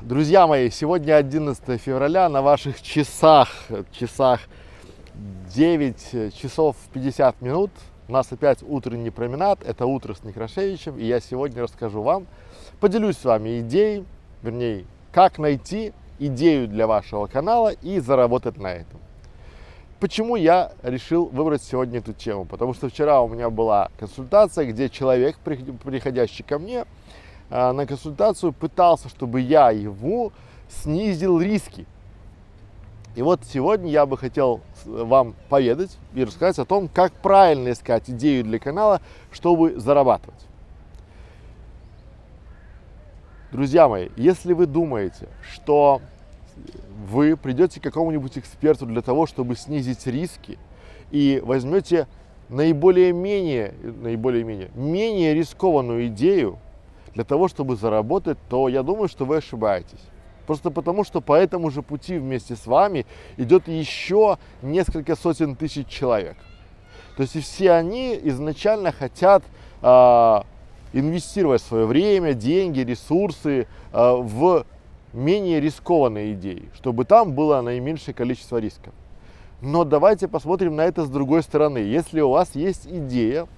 Друзья мои, сегодня 11 февраля, на ваших часах, часах 9 часов 50 минут. У нас опять утренний променад, это утро с Некрашевичем, и я сегодня расскажу вам, поделюсь с вами идеей, вернее, как найти идею для вашего канала и заработать на этом. Почему я решил выбрать сегодня эту тему? Потому что вчера у меня была консультация, где человек, приходящий ко мне, на консультацию пытался, чтобы я ему снизил риски. И вот сегодня я бы хотел вам поведать и рассказать о том, как правильно искать идею для канала, чтобы зарабатывать. Друзья мои, если вы думаете, что вы придете к какому-нибудь эксперту для того, чтобы снизить риски и возьмете наиболее-менее, наиболее-менее, менее рискованную идею, для того, чтобы заработать, то я думаю, что вы ошибаетесь. Просто потому, что по этому же пути вместе с вами идет еще несколько сотен тысяч человек. То есть и все они изначально хотят э, инвестировать свое время, деньги, ресурсы э, в менее рискованные идеи, чтобы там было наименьшее количество рисков. Но давайте посмотрим на это с другой стороны. Если у вас есть идея,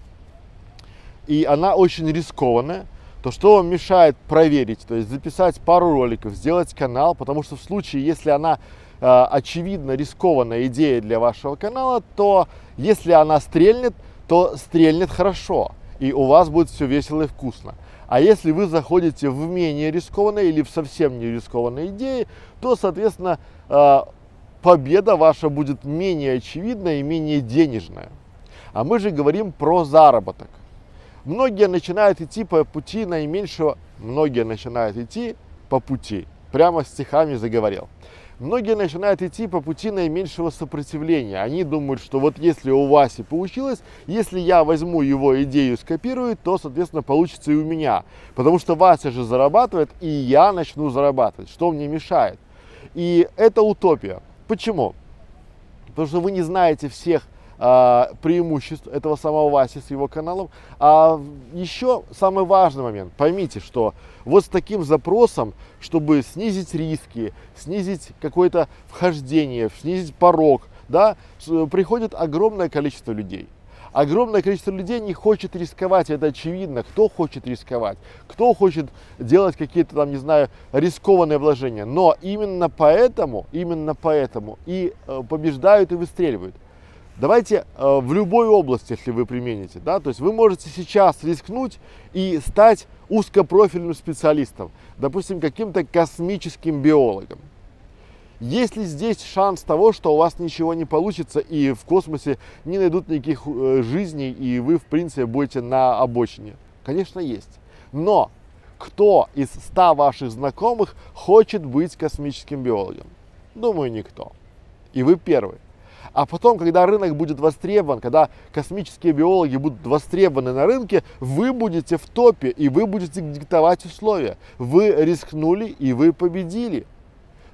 и она очень рискованная, то что вам мешает проверить, то есть записать пару роликов, сделать канал, потому что в случае, если она э, очевидно рискованная идея для вашего канала, то если она стрельнет, то стрельнет хорошо, и у вас будет все весело и вкусно. А если вы заходите в менее рискованные или в совсем не рискованные идеи, то, соответственно, э, победа ваша будет менее очевидная и менее денежная. А мы же говорим про заработок. Многие начинают идти по пути наименьшего, многие начинают идти по пути, прямо стихами заговорил. Многие начинают идти по пути наименьшего сопротивления. Они думают, что вот если у Васи получилось, если я возьму его идею, скопирую, то, соответственно, получится и у меня. Потому что Вася же зарабатывает, и я начну зарабатывать. Что мне мешает? И это утопия. Почему? Потому что вы не знаете всех а, преимуществ этого самого Васи с его каналом. А еще самый важный момент. Поймите, что вот с таким запросом, чтобы снизить риски, снизить какое-то вхождение, снизить порог, да, приходит огромное количество людей. Огромное количество людей не хочет рисковать, это очевидно. Кто хочет рисковать? Кто хочет делать какие-то там, не знаю, рискованные вложения? Но именно поэтому, именно поэтому и э, побеждают и выстреливают. Давайте э, в любой области, если вы примените, да, то есть вы можете сейчас рискнуть и стать узкопрофильным специалистом, допустим, каким-то космическим биологом. Есть ли здесь шанс того, что у вас ничего не получится и в космосе не найдут никаких э, жизней и вы, в принципе, будете на обочине? Конечно, есть. Но кто из 100 ваших знакомых хочет быть космическим биологом? Думаю, никто. И вы первый. А потом, когда рынок будет востребован, когда космические биологи будут востребованы на рынке, вы будете в топе и вы будете диктовать условия. Вы рискнули и вы победили.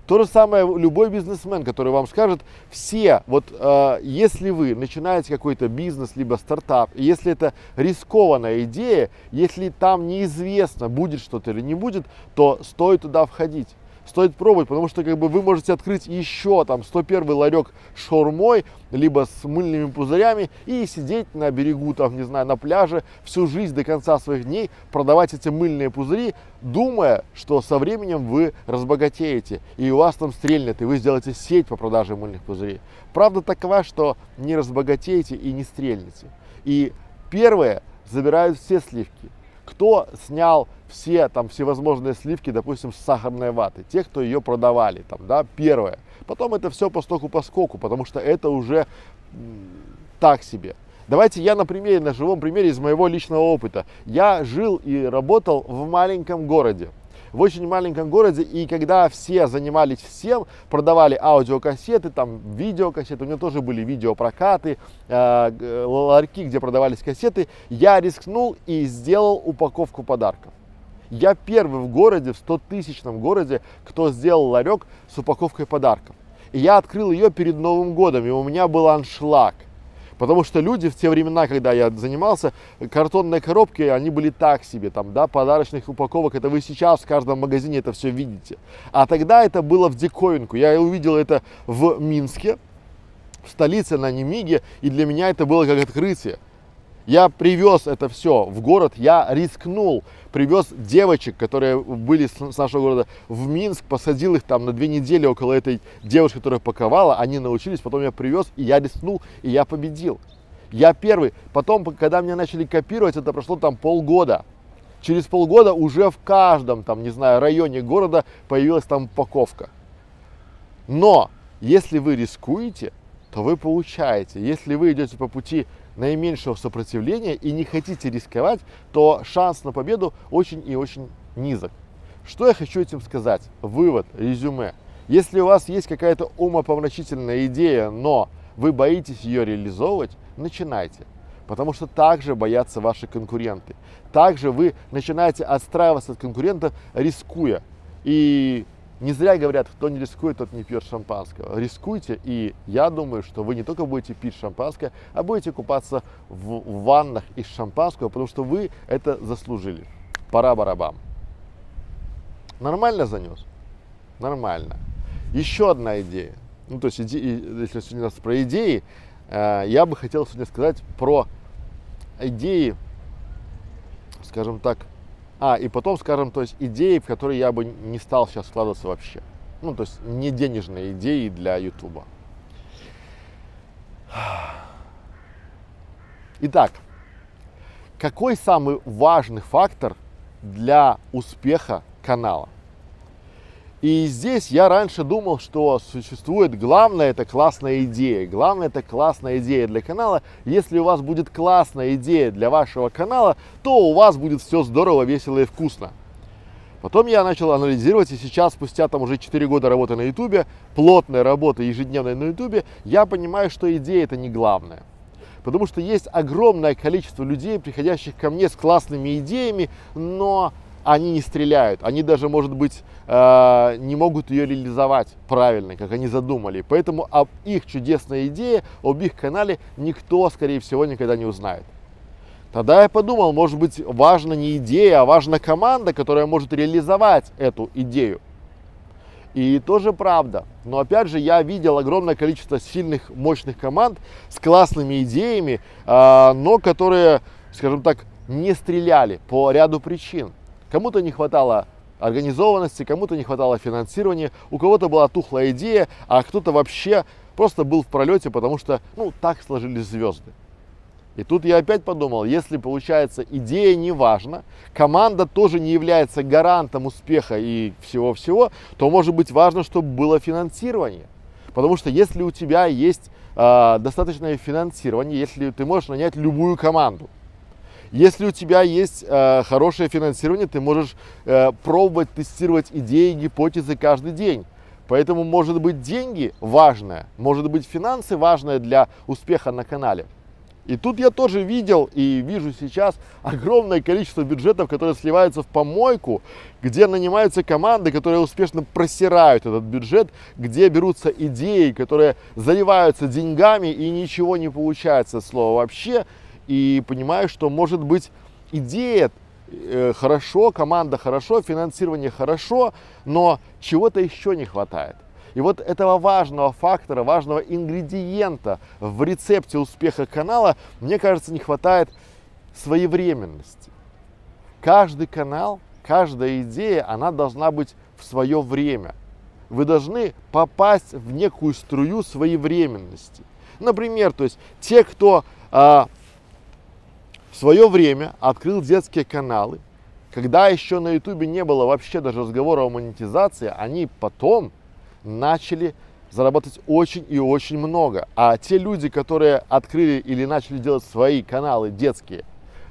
То же самое любой бизнесмен, который вам скажет, все, вот э, если вы начинаете какой-то бизнес, либо стартап, если это рискованная идея, если там неизвестно, будет что-то или не будет, то стоит туда входить стоит пробовать, потому что как бы вы можете открыть еще там 101 ларек шаурмой, либо с мыльными пузырями и сидеть на берегу, там, не знаю, на пляже всю жизнь до конца своих дней, продавать эти мыльные пузыри, думая, что со временем вы разбогатеете, и у вас там стрельнет, и вы сделаете сеть по продаже мыльных пузырей. Правда такова, что не разбогатеете и не стрельнете. И первое забирают все сливки. Кто снял все там всевозможные сливки, допустим, с сахарной ваты, те, кто ее продавали, там, да, первое. Потом это все по стоку по скоку, потому что это уже так себе. Давайте я на примере, на живом примере из моего личного опыта. Я жил и работал в маленьком городе в очень маленьком городе, и когда все занимались всем, продавали аудиокассеты, там видеокассеты, у меня тоже были видеопрокаты, э, ларьки, где продавались кассеты, я рискнул и сделал упаковку подарков. Я первый в городе, в 100-тысячном городе, кто сделал ларек с упаковкой подарков. И я открыл ее перед Новым годом, и у меня был аншлаг. Потому что люди в те времена, когда я занимался, картонные коробки, они были так себе, там, да, подарочных упаковок, это вы сейчас в каждом магазине это все видите. А тогда это было в диковинку. Я увидел это в Минске, в столице на Немиге, и для меня это было как открытие. Я привез это все в город, я рискнул, привез девочек, которые были с нашего города в Минск, посадил их там на две недели около этой девушки, которая паковала, они научились, потом я привез, и я рискнул, и я победил. Я первый. Потом, когда меня начали копировать, это прошло там полгода. Через полгода уже в каждом, там, не знаю, районе города появилась там упаковка. Но если вы рискуете, то вы получаете. Если вы идете по пути наименьшего сопротивления и не хотите рисковать, то шанс на победу очень и очень низок. Что я хочу этим сказать? Вывод, резюме. Если у вас есть какая-то умопомрачительная идея, но вы боитесь ее реализовывать, начинайте. Потому что также боятся ваши конкуренты. Также вы начинаете отстраиваться от конкурентов, рискуя. И не зря говорят, кто не рискует, тот не пьет шампанского. Рискуйте, и я думаю, что вы не только будете пить шампанское, а будете купаться в ваннах из шампанского, потому что вы это заслужили. Пора барабам. Нормально занес? Нормально. Еще одна идея. Ну, то есть, иде, если сегодня у нас про идеи, э, я бы хотел сегодня сказать про идеи, скажем так, а, и потом, скажем, то есть идеи, в которые я бы не стал сейчас вкладываться вообще. Ну, то есть не денежные идеи для Ютуба. Итак, какой самый важный фактор для успеха канала? И здесь я раньше думал, что существует главное это классная идея. Главное это классная идея для канала. Если у вас будет классная идея для вашего канала, то у вас будет все здорово, весело и вкусно. Потом я начал анализировать, и сейчас, спустя там уже 4 года работы на Ютубе, плотной работы ежедневной на Ютубе, я понимаю, что идея это не главное. Потому что есть огромное количество людей, приходящих ко мне с классными идеями, но они не стреляют, они даже, может быть, э, не могут ее реализовать правильно, как они задумали. Поэтому об их чудесной идее, об их канале никто, скорее всего, никогда не узнает. Тогда я подумал, может быть, важна не идея, а важна команда, которая может реализовать эту идею. И тоже правда. Но опять же, я видел огромное количество сильных, мощных команд с классными идеями, э, но которые, скажем так, не стреляли по ряду причин. Кому-то не хватало организованности, кому-то не хватало финансирования, у кого-то была тухлая идея, а кто-то вообще просто был в пролете, потому что, ну, так сложились звезды. И тут я опять подумал, если получается идея не важна, команда тоже не является гарантом успеха и всего-всего, то может быть важно, чтобы было финансирование. Потому что если у тебя есть э, достаточное финансирование, если ты можешь нанять любую команду, если у тебя есть э, хорошее финансирование, ты можешь э, пробовать тестировать идеи, гипотезы каждый день. Поэтому может быть деньги важное, может быть финансы важное для успеха на канале. И тут я тоже видел и вижу сейчас огромное количество бюджетов, которые сливаются в помойку, где нанимаются команды, которые успешно просирают этот бюджет, где берутся идеи, которые заливаются деньгами и ничего не получается слова вообще и понимаю, что может быть идея э, хорошо, команда хорошо, финансирование хорошо, но чего-то еще не хватает. И вот этого важного фактора, важного ингредиента в рецепте успеха канала, мне кажется, не хватает своевременности. Каждый канал, каждая идея, она должна быть в свое время. Вы должны попасть в некую струю своевременности. Например, то есть те, кто а, свое время открыл детские каналы, когда еще на ютубе не было вообще даже разговора о монетизации, они потом начали зарабатывать очень и очень много. А те люди, которые открыли или начали делать свои каналы детские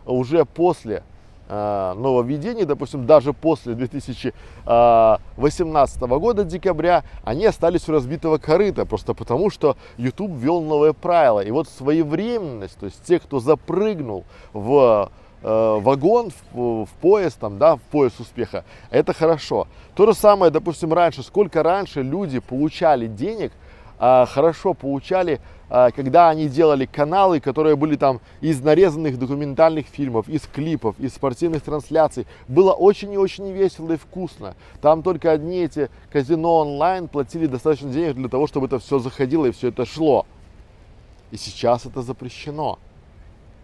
уже после нововведений, допустим, даже после 2018 года, декабря, они остались у разбитого корыта, просто потому что YouTube ввел новые правила. И вот своевременность, то есть те, кто запрыгнул в э, вагон, в, в поезд, там, да, в поезд успеха, это хорошо. То же самое, допустим, раньше, сколько раньше люди получали денег, э, хорошо получали когда они делали каналы, которые были там из нарезанных документальных фильмов, из клипов, из спортивных трансляций. Было очень и очень весело и вкусно. Там только одни эти казино онлайн платили достаточно денег для того, чтобы это все заходило и все это шло. И сейчас это запрещено.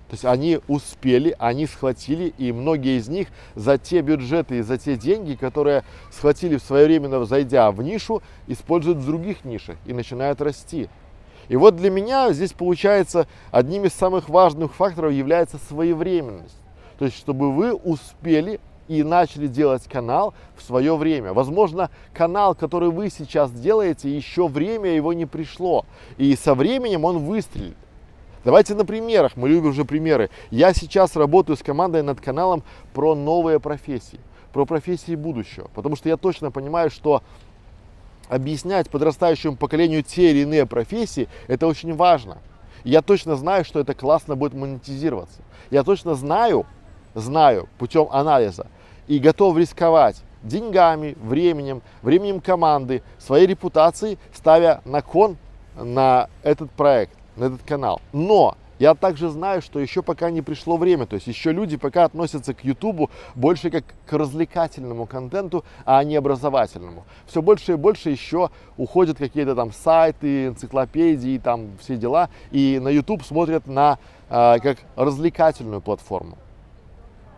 То есть они успели, они схватили, и многие из них за те бюджеты и за те деньги, которые схватили в свое время, зайдя в нишу, используют в других нишах и начинают расти. И вот для меня здесь получается одним из самых важных факторов является своевременность. То есть, чтобы вы успели и начали делать канал в свое время. Возможно, канал, который вы сейчас делаете, еще время его не пришло. И со временем он выстрелит. Давайте на примерах, мы любим уже примеры. Я сейчас работаю с командой над каналом про новые профессии, про профессии будущего, потому что я точно понимаю, что объяснять подрастающему поколению те или иные профессии, это очень важно. Я точно знаю, что это классно будет монетизироваться. Я точно знаю, знаю путем анализа и готов рисковать деньгами, временем, временем команды, своей репутацией, ставя на кон на этот проект на этот канал. Но я также знаю, что еще пока не пришло время, то есть еще люди пока относятся к YouTube больше как к развлекательному контенту, а не образовательному. Все больше и больше еще уходят какие-то там сайты, энциклопедии, там все дела, и на YouTube смотрят на э, как развлекательную платформу.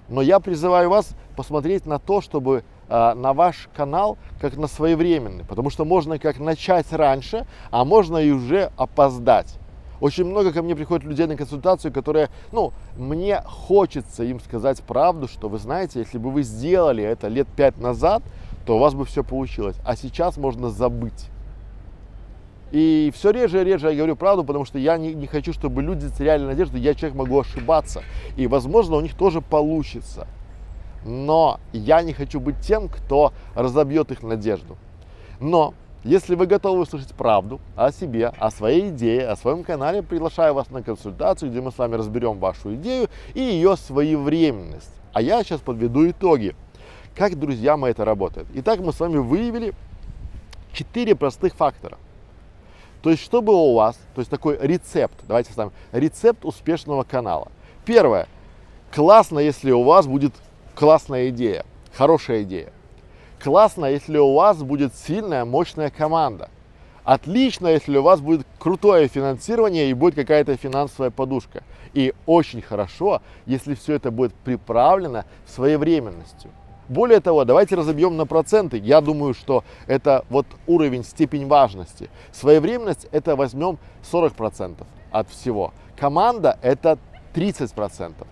Но я призываю вас посмотреть на то, чтобы э, на ваш канал как на своевременный, потому что можно как начать раньше, а можно и уже опоздать. Очень много ко мне приходит людей на консультацию, которые, ну, мне хочется им сказать правду, что вы знаете, если бы вы сделали это лет пять назад, то у вас бы все получилось. А сейчас можно забыть. И все реже и реже я говорю правду, потому что я не, не хочу, чтобы люди теряли надежду. Я человек могу ошибаться. И, возможно, у них тоже получится. Но я не хочу быть тем, кто разобьет их надежду. Но если вы готовы услышать правду о себе, о своей идее, о своем канале, приглашаю вас на консультацию, где мы с вами разберем вашу идею и ее своевременность. А я сейчас подведу итоги. Как, друзья мои, это работает. Итак, мы с вами выявили четыре простых фактора. То есть, чтобы у вас, то есть такой рецепт, давайте с вами, рецепт успешного канала. Первое. Классно, если у вас будет классная идея, хорошая идея. Классно, если у вас будет сильная, мощная команда. Отлично, если у вас будет крутое финансирование и будет какая-то финансовая подушка. И очень хорошо, если все это будет приправлено своевременностью. Более того, давайте разобьем на проценты. Я думаю, что это вот уровень, степень важности. Своевременность это возьмем 40% от всего. Команда это 30%.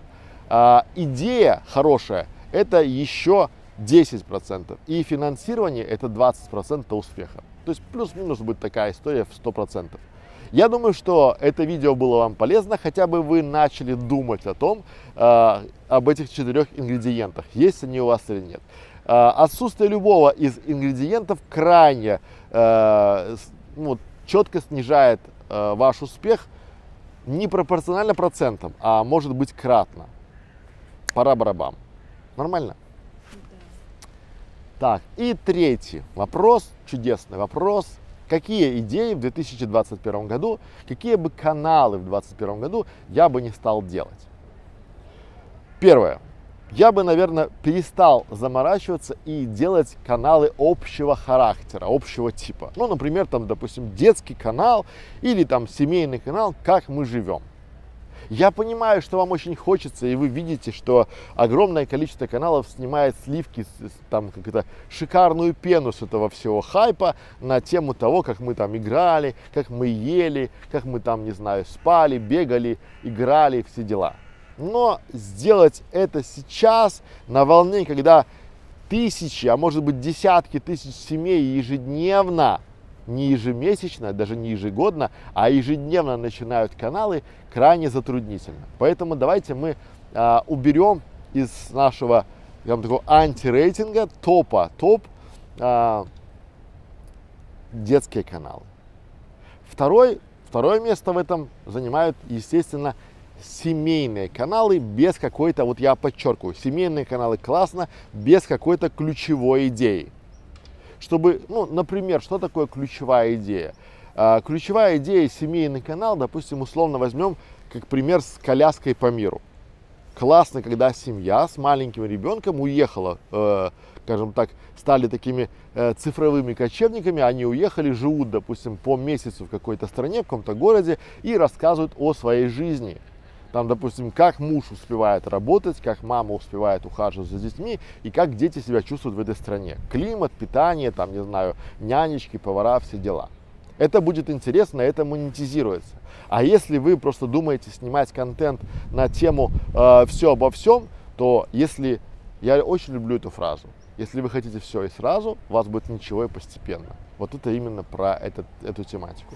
А, идея хорошая это еще 10%. И финансирование это 20% успеха. То есть плюс-минус будет такая история в 100%. Я думаю, что это видео было вам полезно, хотя бы вы начали думать о том, э, об этих четырех ингредиентах, есть они у вас или нет. Э, отсутствие любого из ингредиентов крайне э, ну, четко снижает э, ваш успех не пропорционально процентам, а может быть кратно. Пора барабам. Нормально? Так, и третий вопрос, чудесный вопрос. Какие идеи в 2021 году, какие бы каналы в 2021 году я бы не стал делать? Первое. Я бы, наверное, перестал заморачиваться и делать каналы общего характера, общего типа. Ну, например, там, допустим, детский канал или там семейный канал «Как мы живем». Я понимаю, что вам очень хочется, и вы видите, что огромное количество каналов снимает сливки, там, как это, шикарную пену с этого всего хайпа на тему того, как мы там играли, как мы ели, как мы там, не знаю, спали, бегали, играли, все дела. Но сделать это сейчас, на волне, когда тысячи, а может быть десятки тысяч семей ежедневно не ежемесячно, даже не ежегодно, а ежедневно начинают каналы, крайне затруднительно. Поэтому давайте мы а, уберем из нашего я такого антирейтинга топа топ а, детские каналы. Второй, второе место в этом занимают, естественно, семейные каналы без какой-то, вот я подчеркиваю, семейные каналы классно, без какой-то ключевой идеи чтобы, ну, например, что такое ключевая идея? А, ключевая идея семейный канал, допустим, условно возьмем как пример с коляской по миру. Классно, когда семья с маленьким ребенком уехала, э, скажем так, стали такими э, цифровыми кочевниками, они уехали, живут, допустим, по месяцу в какой-то стране, в каком-то городе и рассказывают о своей жизни. Там, допустим, как муж успевает работать, как мама успевает ухаживать за детьми и как дети себя чувствуют в этой стране. Климат, питание, там, не знаю, нянечки, повара, все дела. Это будет интересно, это монетизируется. А если вы просто думаете снимать контент на тему э, все обо всем, то если я очень люблю эту фразу, если вы хотите все и сразу, у вас будет ничего и постепенно. Вот это именно про этот, эту тематику.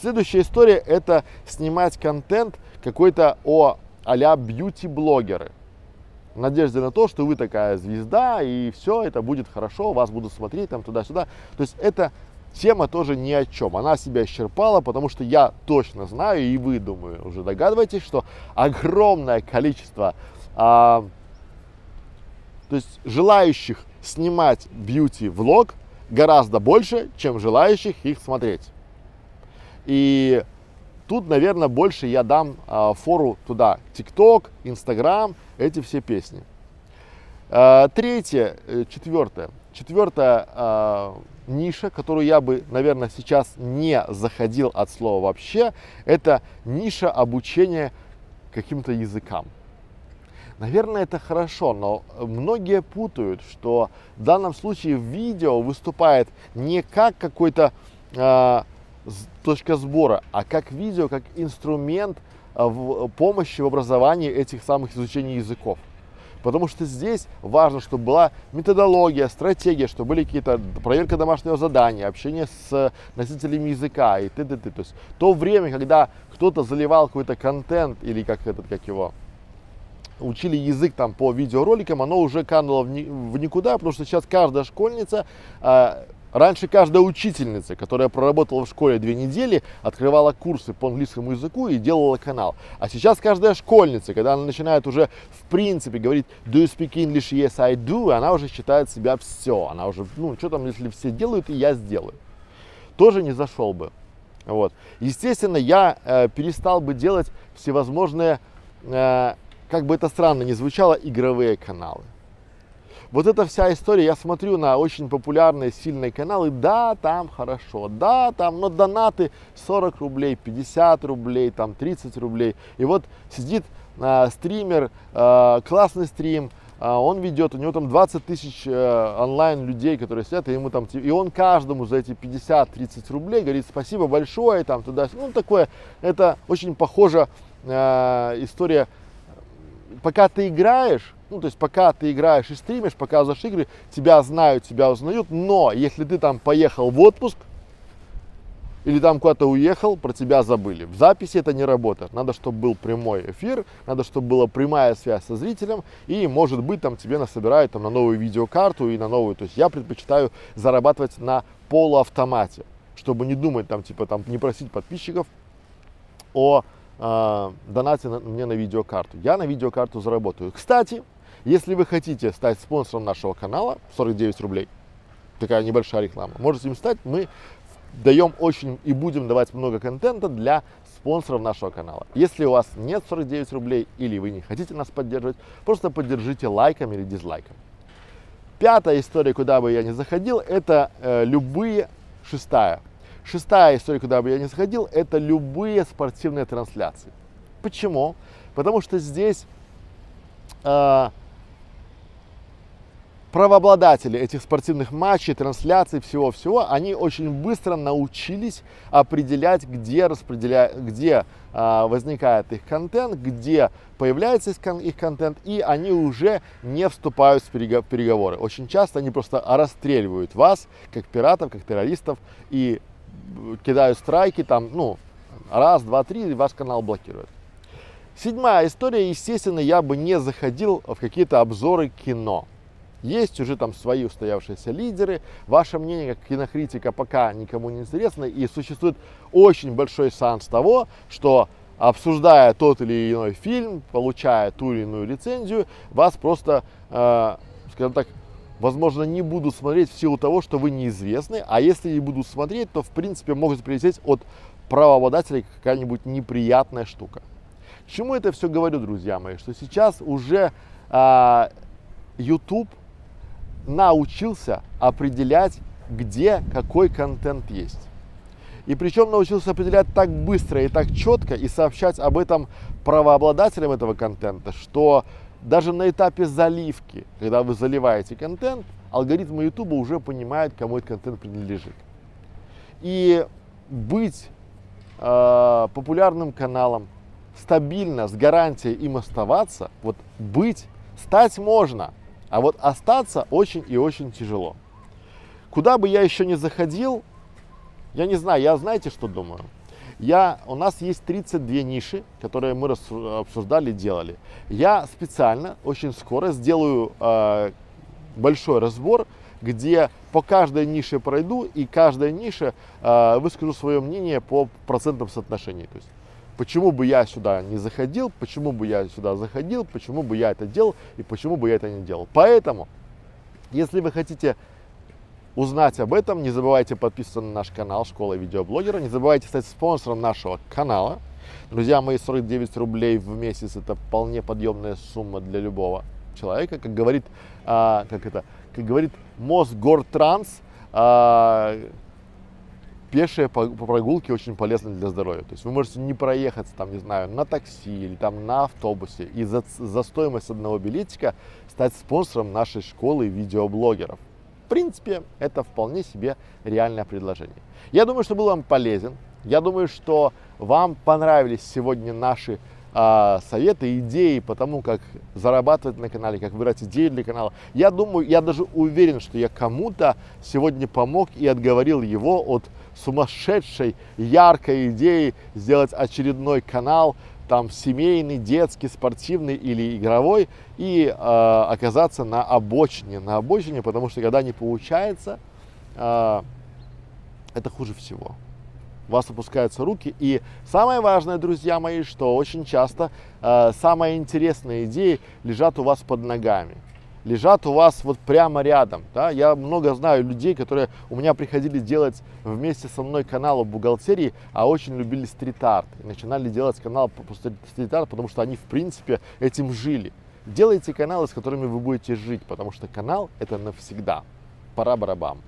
Следующая история это снимать контент какой-то о а-ля бьюти-блогеры. В надежде на то, что вы такая звезда, и все, это будет хорошо, вас будут смотреть там туда-сюда. То есть это тема тоже ни о чем. Она себя исчерпала, потому что я точно знаю, и вы, думаю, уже догадываетесь, что огромное количество а, то есть желающих снимать бьюти-влог гораздо больше, чем желающих их смотреть. И тут, наверное, больше я дам а, фору туда. ТикТок, Инстаграм, эти все песни. А, третье, э, четвертое. Четвертая а, ниша, которую я бы, наверное, сейчас не заходил от слова вообще, это ниша обучения каким-то языкам. Наверное, это хорошо, но многие путают, что в данном случае видео выступает не как какой-то э, точка сбора, а как видео, как инструмент э, в помощи в образовании этих самых изучений языков. Потому что здесь важно, чтобы была методология, стратегия, чтобы были какие-то проверка домашнего задания, общение с носителями языка и т.д. То есть то время, когда кто-то заливал какой-то контент или как этот, как его, учили язык там по видеороликам, оно уже кануло в, никуда, потому что сейчас каждая школьница а, Раньше каждая учительница, которая проработала в школе две недели, открывала курсы по английскому языку и делала канал. А сейчас каждая школьница, когда она начинает уже в принципе говорить do you speak English? Yes, I do, она уже считает себя все. Она уже, ну, что там, если все делают, и я сделаю. Тоже не зашел бы. Вот. Естественно, я э, перестал бы делать всевозможные, э, как бы это странно ни звучало, игровые каналы. Вот эта вся история, я смотрю на очень популярные, сильные каналы, да, там хорошо, да, там, но донаты 40 рублей, 50 рублей, там 30 рублей. И вот сидит э, стример, э, классный стрим, э, он ведет, у него там 20 тысяч э, онлайн людей, которые сидят, и ему там, и он каждому за эти 50-30 рублей говорит спасибо большое, там туда, ну такое, это очень похожа э, история, пока ты играешь, ну, то есть пока ты играешь и стримишь, показываешь игры, тебя знают, тебя узнают, но если ты там поехал в отпуск, или там куда-то уехал, про тебя забыли. В записи это не работает. Надо, чтобы был прямой эфир, надо, чтобы была прямая связь со зрителем, и, может быть, там тебе насобирают там, на новую видеокарту и на новую. То есть я предпочитаю зарабатывать на полуавтомате, чтобы не думать, там, типа, там, не просить подписчиков о э, донате на, мне на видеокарту. Я на видеокарту заработаю. Кстати, если вы хотите стать спонсором нашего канала, 49 рублей, такая небольшая реклама, можете им стать. Мы даем очень и будем давать много контента для спонсоров нашего канала. Если у вас нет 49 рублей или вы не хотите нас поддерживать, просто поддержите лайком или дизлайком. Пятая история, куда бы я не заходил, это э, любые, шестая, шестая история, куда бы я не заходил, это любые спортивные трансляции. Почему? Потому что здесь э, правообладатели этих спортивных матчей, трансляций, всего-всего, они очень быстро научились определять, где, распределя... где а, возникает их контент, где появляется их контент, и они уже не вступают в переговоры. Очень часто они просто расстреливают вас, как пиратов, как террористов, и кидают страйки, там, ну, раз, два, три, и ваш канал блокируют. Седьмая история, естественно, я бы не заходил в какие-то обзоры кино. Есть уже там свои устоявшиеся лидеры. Ваше мнение как кинокритика пока никому не интересно. И существует очень большой шанс того, что обсуждая тот или иной фильм, получая ту или иную рецензию, вас просто, э, скажем так, возможно, не будут смотреть в силу того, что вы неизвестны, а если и будут смотреть, то, в принципе, могут прилететь от правообладателей какая-нибудь неприятная штука. Чему это все говорю, друзья мои? Что сейчас уже а, YouTube научился определять, где какой контент есть. И причем научился определять так быстро и так четко и сообщать об этом правообладателям этого контента, что даже на этапе заливки, когда вы заливаете контент, алгоритмы YouTube уже понимают, кому этот контент принадлежит. И быть э, популярным каналом, стабильно, с гарантией им оставаться, вот быть, стать можно, а вот остаться очень и очень тяжело. Куда бы я еще не заходил, я не знаю, я знаете, что думаю? Я, у нас есть 32 ниши, которые мы обсуждали, делали. Я специально очень скоро сделаю э, большой разбор, где по каждой нише пройду и каждая ниша э, выскажу свое мнение по процентным соотношениям. То есть, почему бы я сюда не заходил, почему бы я сюда заходил, почему бы я это делал и почему бы я это не делал. Поэтому, если вы хотите узнать об этом, не забывайте подписываться на наш канал Школа видеоблогера, не забывайте стать спонсором нашего канала. Друзья мои, 49 рублей в месяц это вполне подъемная сумма для любого человека, как говорит, а, как это, как говорит Мосгортранс, а, пешие прогулке очень полезны для здоровья. То есть вы можете не проехаться там, не знаю, на такси или там на автобусе и за, за стоимость одного билетика стать спонсором нашей школы видеоблогеров принципе, это вполне себе реальное предложение. Я думаю, что был вам полезен. Я думаю, что вам понравились сегодня наши э, советы, идеи по тому, как зарабатывать на канале, как выбирать идеи для канала. Я думаю, я даже уверен, что я кому-то сегодня помог и отговорил его от сумасшедшей, яркой идеи сделать очередной канал, там семейный, детский, спортивный или игровой, и э, оказаться на обочине, на обочине, потому что когда не получается, э, это хуже всего. У вас опускаются руки. И самое важное, друзья мои, что очень часто э, самые интересные идеи лежат у вас под ногами лежат у вас вот прямо рядом. Да? Я много знаю людей, которые у меня приходили делать вместе со мной канал бухгалтерии, а очень любили стрит-арт. И начинали делать канал по стрит-арт, потому что они, в принципе, этим жили. Делайте каналы, с которыми вы будете жить, потому что канал это навсегда. Пора барабам.